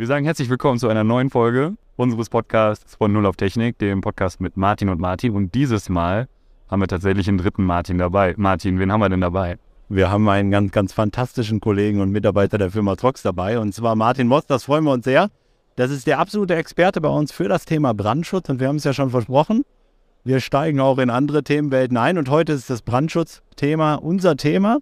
Wir sagen herzlich willkommen zu einer neuen Folge unseres Podcasts von Null auf Technik, dem Podcast mit Martin und Martin. Und dieses Mal haben wir tatsächlich einen dritten Martin dabei. Martin, wen haben wir denn dabei? Wir haben einen ganz, ganz fantastischen Kollegen und Mitarbeiter der Firma Trox dabei. Und zwar Martin Moss, das freuen wir uns sehr. Das ist der absolute Experte bei uns für das Thema Brandschutz. Und wir haben es ja schon versprochen. Wir steigen auch in andere Themenwelten ein. Und heute ist das Brandschutzthema unser Thema.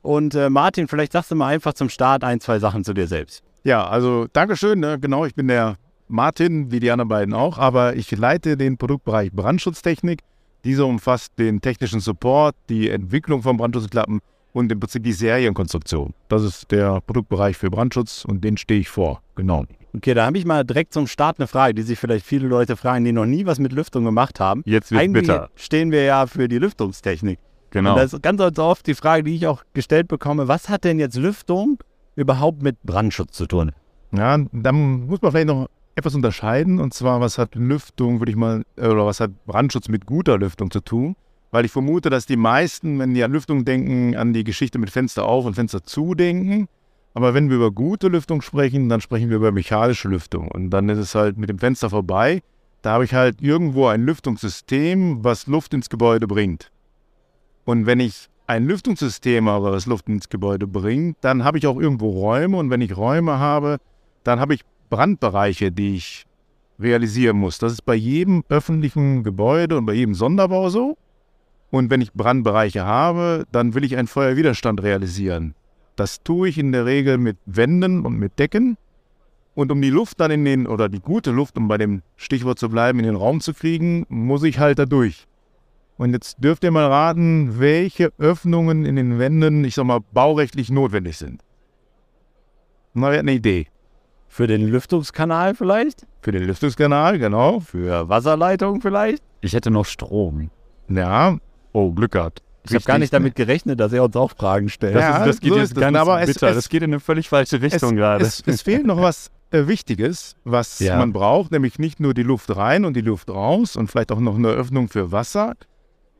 Und äh, Martin, vielleicht sagst du mal einfach zum Start ein, zwei Sachen zu dir selbst. Ja, also Dankeschön. Ne? Genau, ich bin der Martin, wie die anderen beiden auch, aber ich leite den Produktbereich Brandschutztechnik. Dieser umfasst den technischen Support, die Entwicklung von Brandschutzklappen und im Prinzip die Serienkonstruktion. Das ist der Produktbereich für Brandschutz und den stehe ich vor. Genau. Okay, da habe ich mal direkt zum Start eine Frage, die sich vielleicht viele Leute fragen, die noch nie was mit Lüftung gemacht haben. Jetzt wird Eigentlich bitter. stehen wir ja für die Lüftungstechnik. Genau. Und das ist ganz oft die Frage, die ich auch gestellt bekomme, was hat denn jetzt Lüftung überhaupt mit Brandschutz zu tun? Ja, dann muss man vielleicht noch etwas unterscheiden. Und zwar, was hat Lüftung, würde ich mal, oder was hat Brandschutz mit guter Lüftung zu tun? Weil ich vermute, dass die meisten, wenn die an Lüftung denken, an die Geschichte mit Fenster auf und Fenster zu denken. Aber wenn wir über gute Lüftung sprechen, dann sprechen wir über mechanische Lüftung. Und dann ist es halt mit dem Fenster vorbei. Da habe ich halt irgendwo ein Lüftungssystem, was Luft ins Gebäude bringt. Und wenn ich ein Lüftungssystem habe, was Luft ins Gebäude bringt, dann habe ich auch irgendwo Räume. Und wenn ich Räume habe, dann habe ich Brandbereiche, die ich realisieren muss. Das ist bei jedem öffentlichen Gebäude und bei jedem Sonderbau so. Und wenn ich Brandbereiche habe, dann will ich einen Feuerwiderstand realisieren. Das tue ich in der Regel mit Wänden und mit Decken. Und um die Luft dann in den, oder die gute Luft, um bei dem Stichwort zu bleiben, in den Raum zu kriegen, muss ich halt da durch. Und jetzt dürft ihr mal raten, welche Öffnungen in den Wänden, ich sag mal, baurechtlich notwendig sind. Na, wer hat eine Idee? Für den Lüftungskanal vielleicht? Für den Lüftungskanal, genau. Für Wasserleitung vielleicht? Ich hätte noch Strom. Ja, Oh, Glück gehabt. Ich habe gar nicht damit gerechnet, dass er uns auch Fragen stellt. Das, Ja, ist, das geht so jetzt ganz Aber es- bitter. es- das geht in eine völlig falsche Richtung es, gerade. Es, es fehlt noch was äh, Wichtiges, was Ja. man braucht, nämlich nicht nur die Luft rein und die Luft raus und vielleicht auch noch eine Öffnung für Wasser.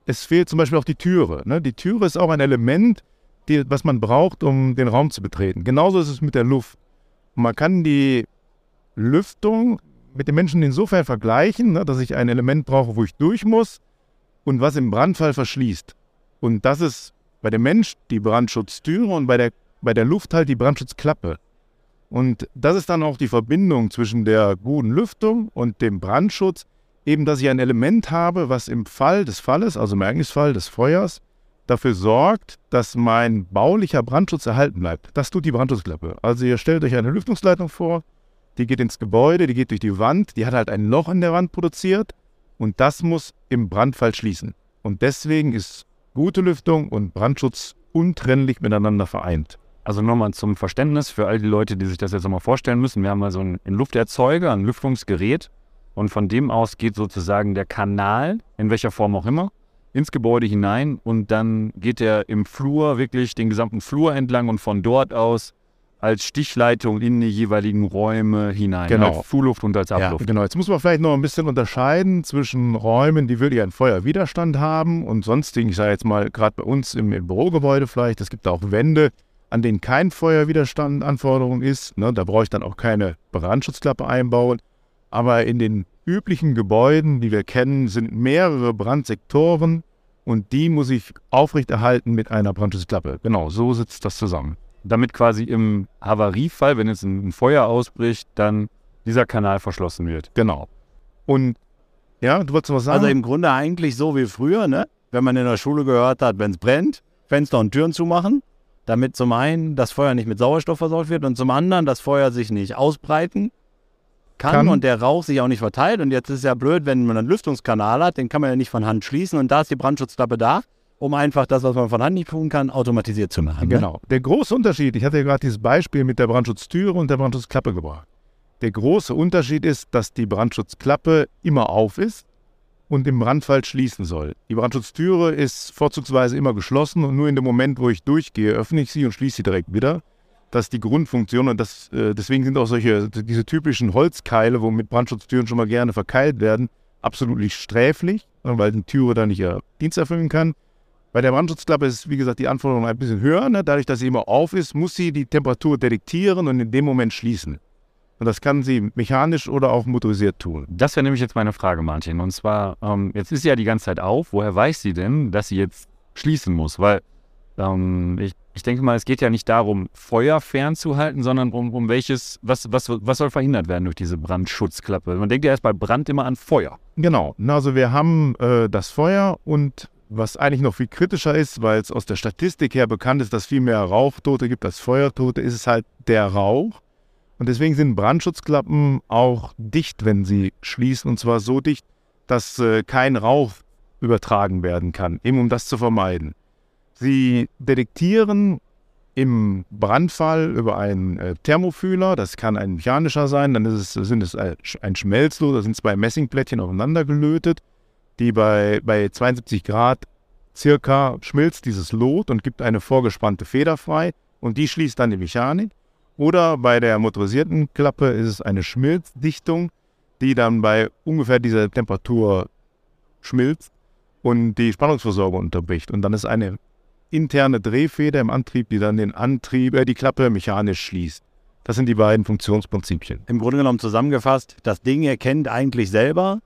Es fehlt zum Beispiel auch die Türe. Ne? Die Türe ist auch ein Element, die, was man braucht, um den Raum zu betreten. Genauso ist es mit der Luft. Man kann die Lüftung mit den Menschen insofern vergleichen, ne, dass ich ein Element brauche, wo ich durch muss und was im Brandfall verschließt. Und das ist bei dem Mensch die Brandschutztüre und bei der, bei der Luft halt die Brandschutzklappe. Und das ist dann auch die Verbindung zwischen der guten Lüftung und dem Brandschutz, eben dass ich ein Element habe, was im Fall des Falles, also im Ereignisfall des Feuers, dafür sorgt, dass mein baulicher Brandschutz erhalten bleibt. Das tut die Brandschutzklappe. Also ihr stellt euch eine Lüftungsleitung vor, die geht ins Gebäude, die geht durch die Wand, die hat halt ein Loch in der Wand produziert und das muss im Brandfall schließen. Und deswegen ist gute Lüftung und Brandschutz untrennlich miteinander vereint. Also nochmal zum Verständnis für all die Leute, die sich das jetzt nochmal vorstellen müssen. Wir haben also einen einen Lufterzeuger, ein Lüftungsgerät und von dem aus geht sozusagen der Kanal, in welcher Form auch immer, ins Gebäude hinein und dann geht er im Flur wirklich den gesamten Flur entlang und von dort aus als Stichleitung in die jeweiligen Räume hinein. Genau. Als Zuluft und als Ja, Abluft. genau. Jetzt muss man vielleicht noch ein bisschen unterscheiden zwischen Räumen, die wirklich einen Feuerwiderstand haben und sonstigen, ich sage jetzt mal, gerade bei uns im, im Bürogebäude vielleicht, es gibt auch Wände, an denen kein Feuerwiderstand Anforderung ist. Ne, da brauche ich dann auch keine Brandschutzklappe einbauen. Aber in den üblichen Gebäuden, die wir kennen, sind mehrere Brandsektoren und die muss ich aufrechterhalten mit einer Brandschutzklappe. Genau, so sitzt das zusammen. Damit quasi im Havariefall, wenn jetzt ein Feuer ausbricht, dann dieser Kanal verschlossen wird. Genau. Und ja, du wolltest was sagen? Also im Grunde eigentlich so wie früher, ne? wenn man in der Schule gehört hat, wenn es brennt, Fenster und Türen zumachen, damit zum einen das Feuer nicht mit Sauerstoff versorgt wird und zum anderen das Feuer sich nicht ausbreiten kann, Kann. und der Rauch sich auch nicht verteilt. Und jetzt ist es ja blöd, wenn man einen Lüftungskanal hat, den kann man ja nicht von Hand schließen und da ist die Brandschutzklappe da, um einfach das, was man von Hand nicht tun kann, automatisiert zu machen. Ne? Genau. Der große Unterschied, ich hatte ja gerade dieses Beispiel mit der Brandschutztüre und der Brandschutzklappe gebracht. Der große Unterschied ist, dass die Brandschutzklappe immer auf ist und im Brandfall schließen soll. Die Brandschutztüre ist vorzugsweise immer geschlossen und nur in dem Moment, wo ich durchgehe, öffne ich sie und schließe sie direkt wieder. Das ist die Grundfunktion und das, äh, deswegen sind auch solche, diese typischen Holzkeile, wo mit Brandschutztüren schon mal gerne verkeilt werden, absolut sträflich, ne, weil die Türe da nicht ihr Dienst erfüllen kann. Bei der Brandschutzklappe ist, wie gesagt, die Anforderung ein bisschen höher. Ne? Dadurch, dass sie immer auf ist, muss sie die Temperatur detektieren und in dem Moment schließen. Und das kann sie mechanisch oder auch motorisiert tun. Das wäre nämlich jetzt meine Frage, Martin. Und zwar, ähm, jetzt ist sie ja die ganze Zeit auf. Woher weiß sie denn, dass sie jetzt schließen muss? Weil ähm, ich, ich denke mal, es geht ja nicht darum, Feuer fernzuhalten, sondern um, um welches, was, was, was soll verhindert werden durch diese Brandschutzklappe? Man denkt ja erst bei Brand immer an Feuer. Genau. Also wir haben äh, das Feuer und was eigentlich noch viel kritischer ist, weil es aus der Statistik her bekannt ist, dass viel mehr Rauchtote gibt als Feuertote, ist es halt der Rauch. Und deswegen sind Brandschutzklappen auch dicht, wenn sie schließen, und zwar so dicht, dass äh, kein Rauch übertragen werden kann, eben um das zu vermeiden. Sie detektieren im Brandfall über einen äh, Thermofühler, das kann ein mechanischer sein, dann es, sind es ein Schmelzlo, da sind zwei Messingplättchen aufeinander gelötet, die bei, bei 72 Grad circa schmilzt dieses Lot und gibt eine vorgespannte Feder frei und die schließt dann die Mechanik. Oder bei der motorisierten Klappe ist es eine Schmilzdichtung, die dann bei ungefähr dieser Temperatur schmilzt und die Spannungsversorgung unterbricht. Und dann ist eine interne Drehfeder im Antrieb, die dann den Antrieb, äh, die Klappe mechanisch schließt. Das sind die beiden Funktionsprinzipien. Im Grunde genommen zusammengefasst, das Ding erkennt eigentlich selber,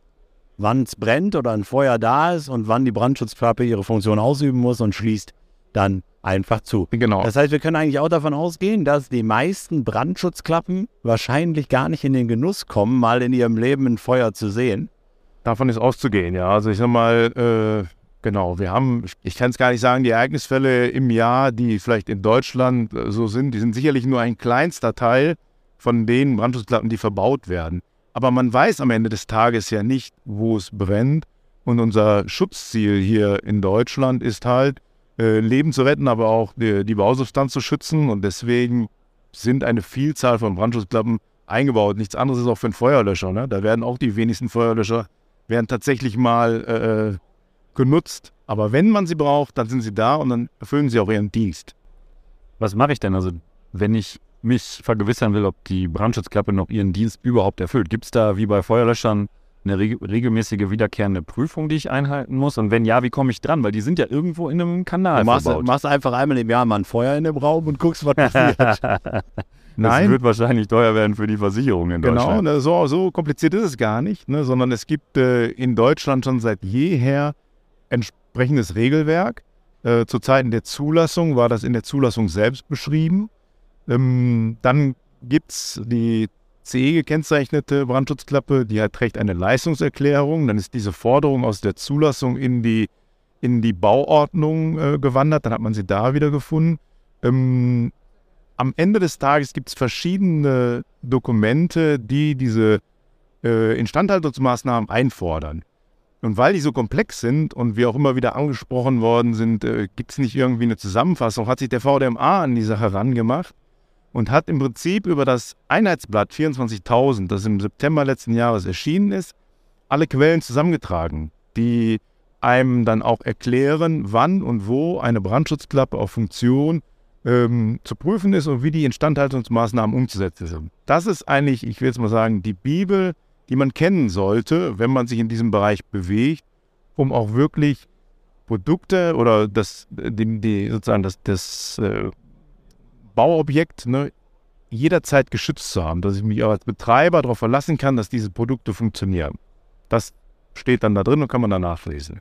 wann es brennt oder ein Feuer da ist und wann die Brandschutzklappe ihre Funktion ausüben muss und schließt dann einfach zu. Genau. Das heißt, wir können eigentlich auch davon ausgehen, dass die meisten Brandschutzklappen wahrscheinlich gar nicht in den Genuss kommen, mal in ihrem Leben ein Feuer zu sehen. Davon ist auszugehen, ja. Also ich sag mal, äh, genau, wir haben, ich kann es gar nicht sagen, die Ereignisfälle im Jahr, die vielleicht in Deutschland äh, so sind, die sind sicherlich nur ein kleinster Teil von den Brandschutzklappen, die verbaut werden. Aber man weiß am Ende des Tages ja nicht, wo es brennt. Und unser Schutzziel hier in Deutschland ist halt, äh, Leben zu retten, aber auch die, die Bausubstanz zu schützen. Und deswegen sind eine Vielzahl von Brandschutzklappen eingebaut. Nichts anderes ist auch für einen Feuerlöscher. Ne? Da werden auch die wenigsten Feuerlöscher werden tatsächlich mal äh, äh, genutzt. Aber wenn man sie braucht, dann sind sie da und dann erfüllen sie auch ihren Dienst. Was mache ich denn? Also, wenn ich mich vergewissern will, ob die Brandschutzklappe noch ihren Dienst überhaupt erfüllt, gibt es da wie bei Feuerlöschern eine reg regelmäßige wiederkehrende Prüfung, die ich einhalten muss? Und wenn ja, wie komme ich dran? Weil die sind ja irgendwo in einem Kanal du machst, verbaut. machst einfach einmal im Jahr mal ein Feuer in dem Raum und guckst, was passiert. Nein. Das wird wahrscheinlich teuer werden für die Versicherung in genau, Deutschland. Genau, so, so kompliziert ist es gar nicht, ne, sondern es gibt äh, in Deutschland schon seit jeher entsprechendes Regelwerk. Äh, zu Zeiten der Zulassung war das in der Zulassung selbst beschrieben. Ähm, dann gibt es die CE gekennzeichnete Brandschutzklappe, die hat, trägt eine Leistungserklärung. Dann ist diese Forderung aus der Zulassung in die, in die Bauordnung äh, gewandert. Dann hat man sie da wieder gefunden. Ähm, am Ende des Tages gibt es verschiedene Dokumente, die diese äh, Instandhaltungsmaßnahmen einfordern. Und weil die so komplex sind und wir auch immer wieder angesprochen worden sind, äh, gibt es nicht irgendwie eine Zusammenfassung, hat sich der VDMA an die Sache rangemacht und hat im Prinzip über das Einheitsblatt 24.000, das im September letzten Jahres erschienen ist, alle Quellen zusammengetragen, die einem dann auch erklären, wann und wo eine Brandschutzklappe auf Funktion ähm, zu prüfen ist und wie die Instandhaltungsmaßnahmen umzusetzen sind. Das ist eigentlich, ich will jetzt mal sagen, die Bibel, die man kennen sollte, wenn man sich in diesem Bereich bewegt, um auch wirklich Produkte oder das, die, die sozusagen das, das äh, Bauobjekt ne, jederzeit geschützt zu haben, dass ich mich als Betreiber darauf verlassen kann, dass diese Produkte funktionieren. Das steht dann da drin und kann man dann nachlesen.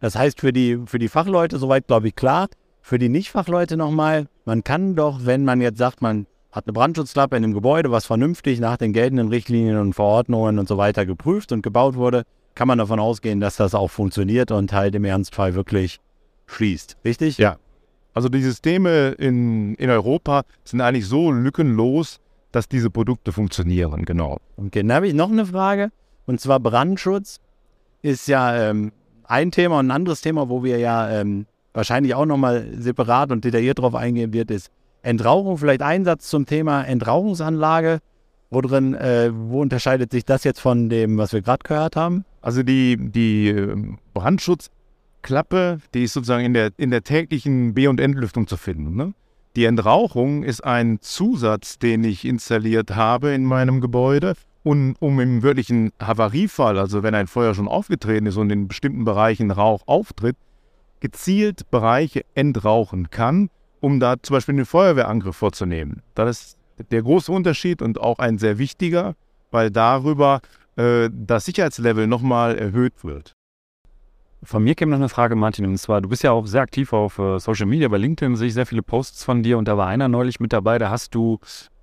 Das heißt für die, für die Fachleute soweit, glaube ich, klar. Für die Nicht-Fachleute nochmal, man kann doch, wenn man jetzt sagt, man hat eine Brandschutzklappe in einem Gebäude, was vernünftig nach den geltenden Richtlinien und Verordnungen und so weiter geprüft und gebaut wurde, kann man davon ausgehen, dass das auch funktioniert und halt im Ernstfall wirklich schließt. Richtig? Ja. Also die Systeme in, in Europa sind eigentlich so lückenlos, dass diese Produkte funktionieren, genau. Okay, dann habe ich noch eine Frage. Und zwar Brandschutz ist ja ähm, ein Thema und ein anderes Thema, wo wir ja ähm, wahrscheinlich auch nochmal separat und detailliert drauf eingehen wird, ist Entrauchung, vielleicht Einsatz zum Thema Entrauchungsanlage. Wo drin, äh, wo unterscheidet sich das jetzt von dem, was wir gerade gehört haben? Also die, die ähm, Brandschutzklappe, die ist sozusagen in der, in der täglichen B- und Entlüftung zu finden. Ne? Die Entrauchung ist ein Zusatz, den ich installiert habe in meinem Gebäude, und um im wirklichen Havariefall, also wenn ein Feuer schon aufgetreten ist und in bestimmten Bereichen Rauch auftritt, gezielt Bereiche entrauchen kann, um da zum Beispiel einen Feuerwehrangriff vorzunehmen. Das ist der große Unterschied und auch ein sehr wichtiger, weil darüber äh, das Sicherheitslevel nochmal erhöht wird. Von mir käme noch eine Frage, Martin, und zwar, du bist ja auch sehr aktiv auf äh, Social Media, bei LinkedIn sehe ich sehr viele Posts von dir und da war einer neulich mit dabei, da hast du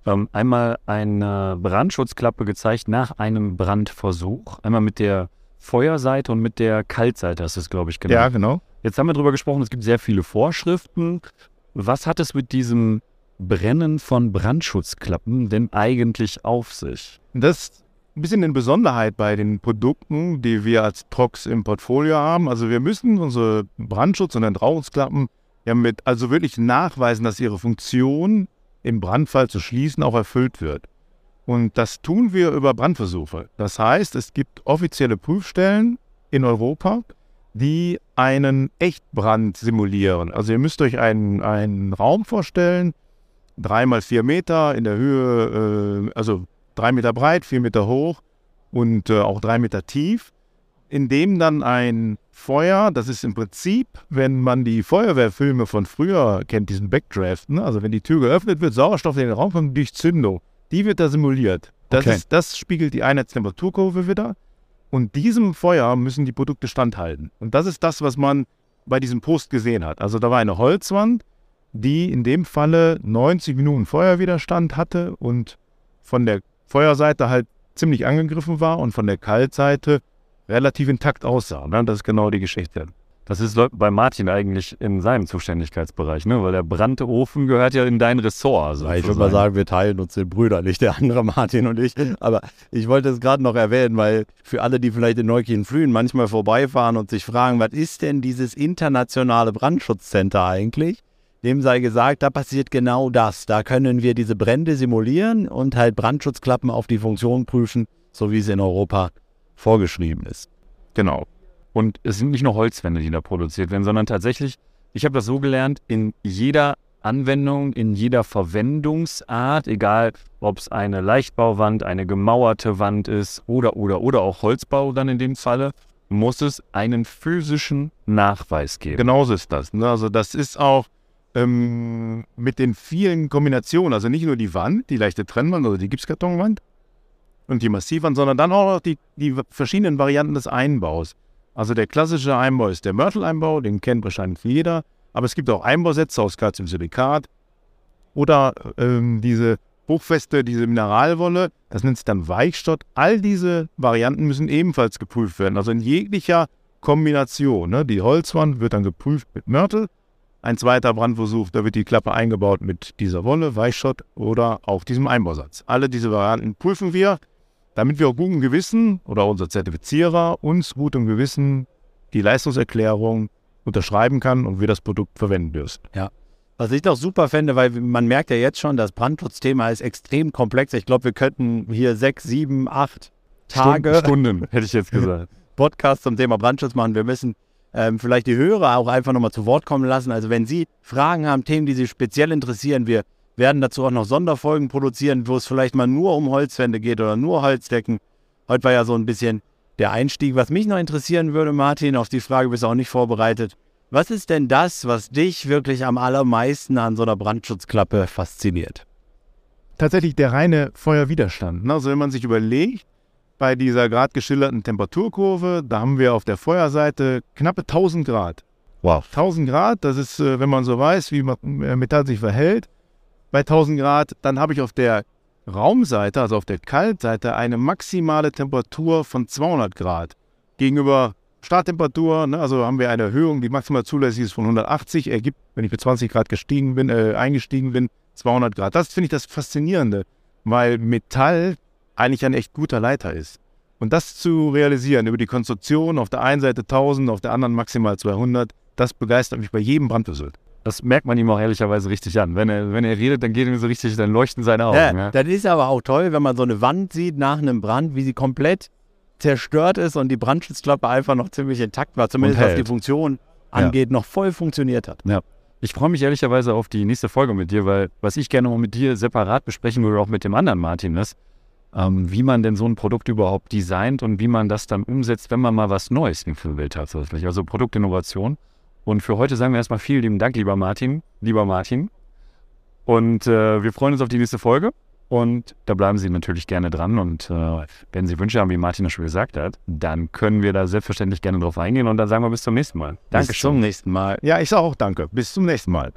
ähm, einmal eine Brandschutzklappe gezeigt nach einem Brandversuch, einmal mit der Feuerseite und mit der Kaltseite, hast du es, glaube ich, genannt. Ja, genau. Jetzt haben wir darüber gesprochen, es gibt sehr viele Vorschriften. Was hat es mit diesem Brennen von Brandschutzklappen denn eigentlich auf sich? Das ist ein bisschen eine Besonderheit bei den Produkten, die wir als Trox im Portfolio haben. Also wir müssen unsere Brandschutz- und Entrauungsklappen ja mit also wirklich nachweisen, dass ihre Funktion im Brandfall zu schließen auch erfüllt wird. Und das tun wir über Brandversuche. Das heißt, es gibt offizielle Prüfstellen in Europa, die einen Echtbrand simulieren. Also ihr müsst euch einen, einen Raum vorstellen, drei mal vier Meter in der Höhe, äh, also drei Meter breit, vier Meter hoch und äh, auch drei Meter tief, in dem dann ein Feuer, das ist im Prinzip, wenn man die Feuerwehrfilme von früher kennt, diesen Backdraft, ne? also wenn die Tür geöffnet wird, Sauerstoff in den Raum kommt durch Zündung, die wird da simuliert. Das, Okay. ist, das spiegelt die Einheitstemperaturkurve wieder. Und diesem Feuer müssen die Produkte standhalten. Und das ist das, was man bei diesem Post gesehen hat. Also da war eine Holzwand, die in dem Falle 90 Minuten Feuerwiderstand hatte und von der Feuerseite halt ziemlich angegriffen war und von der Kaltseite relativ intakt aussah. Ne? Das ist genau die Geschichte. Das ist bei Martin eigentlich in seinem Zuständigkeitsbereich, ne? weil der Brandofen gehört ja in dein Ressort. Ja, ich würde mal sagen, wir teilen uns den Brüder, nicht der andere Martin und ich. Aber ich wollte es gerade noch erwähnen, weil für alle, die vielleicht in Neukirchen-Flühen manchmal vorbeifahren und sich fragen, was ist denn dieses internationale Brandschutzcenter eigentlich? Dem sei gesagt, da passiert genau das. Da können wir diese Brände simulieren und halt Brandschutzklappen auf die Funktion prüfen, so wie es in Europa vorgeschrieben ist. Genau. Und es sind nicht nur Holzwände, die da produziert werden, sondern tatsächlich, ich habe das so gelernt, in jeder Anwendung, in jeder Verwendungsart, egal ob es eine Leichtbauwand, eine gemauerte Wand ist oder, oder, oder auch Holzbau dann in dem Falle, muss es einen physischen Nachweis geben. Genauso ist das. Ne? Also das ist auch ähm, mit den vielen Kombinationen, also nicht nur die Wand, die leichte Trennwand oder die Gipskartonwand und die Massivwand, sondern dann auch noch die, die verschiedenen Varianten des Einbaus. Also der klassische Einbau ist der Mörtel-Einbau, den kennt wahrscheinlich jeder, aber es gibt auch Einbausätze aus Calciumsilikat oder ähm, diese hochfeste, diese Mineralwolle, das nennt sich dann Weichstott. All diese Varianten müssen ebenfalls geprüft werden, also in jeglicher Kombination. Ne? Die Holzwand wird dann geprüft mit Mörtel. Ein zweiter Brandversuch, da wird die Klappe eingebaut mit dieser Wolle, Weichschott oder auch diesem Einbausatz. Alle diese Varianten prüfen wir, damit wir auch gutem Gewissen oder unser Zertifizierer uns gutem Gewissen die Leistungserklärung unterschreiben kann und wir das Produkt verwenden dürfen. Was ich doch super fände, weil man merkt ja jetzt schon, das Brandschutzthema ist extrem komplex. Ich glaube, wir könnten hier sechs, sieben, acht Tage Stunden, hätte ich jetzt gesagt. Podcast zum Thema Brandschutz machen. Wir müssen ähm, vielleicht die Hörer auch einfach nochmal zu Wort kommen lassen. Also wenn Sie Fragen haben, Themen, die Sie speziell interessieren, wir werden dazu auch noch Sonderfolgen produzieren, wo es vielleicht mal nur um Holzwände geht oder nur Holzdecken. Heute war ja so ein bisschen der Einstieg. Was mich noch interessieren würde, Martin, auf die Frage bist du auch nicht vorbereitet. Was ist denn das, was dich wirklich am allermeisten an so einer Brandschutzklappe fasziniert? tatsächlich der reine Feuerwiderstand. ne? Also wenn man sich überlegt, bei dieser gerade geschilderten Temperaturkurve, da haben wir auf der Feuerseite knappe 1000 Grad. Wow. 1000 Grad, das ist, äh, wenn man so weiß, wie äh, Metall sich verhält, bei 1000 Grad, dann habe ich auf der Raumseite, also auf der Kaltseite, eine maximale Temperatur von 200 Grad. Gegenüber Starttemperatur, ne, also haben wir eine Erhöhung, die maximal zulässig ist von 180, ergibt, wenn ich mit 20 Grad gestiegen bin, äh, eingestiegen bin, 200 Grad. Das finde ich das Faszinierende, weil Metall eigentlich ein echt guter Leiter ist. Und das zu realisieren über die Konstruktion, auf der einen Seite 1000, auf der anderen maximal 200, das begeistert mich bei jedem Brandversuch. Das merkt man ihm auch ehrlicherweise richtig an. Wenn er, wenn er redet, dann geht ihm so richtig, dann leuchten seine Augen. Ja, Ja, Das ist aber auch toll, wenn man so eine Wand sieht nach einem Brand, wie sie komplett zerstört ist und die Brandschutzklappe einfach noch ziemlich intakt war, zumindest was die. Funktion angeht, noch voll funktioniert hat. Ich freue mich ehrlicherweise auf die nächste Folge mit dir, weil was ich gerne mal mit dir separat besprechen würde, auch mit dem anderen Martin, ist, ähm, wie man denn so ein Produkt überhaupt designt und wie man das dann umsetzt, wenn man mal was Neues entwickeln will tatsächlich. Also Produktinnovation. Und für heute sagen wir erstmal vielen lieben Dank, lieber Martin, lieber Martin. Und äh, wir freuen uns auf die nächste Folge. Und da bleiben Sie natürlich gerne dran. Und äh, wenn Sie Wünsche haben, wie Martin das schon gesagt hat, dann können wir da selbstverständlich gerne drauf eingehen. Und dann sagen wir bis zum nächsten Mal. Bis zum nächsten Mal. Ja, ich sage auch danke. Bis zum nächsten Mal.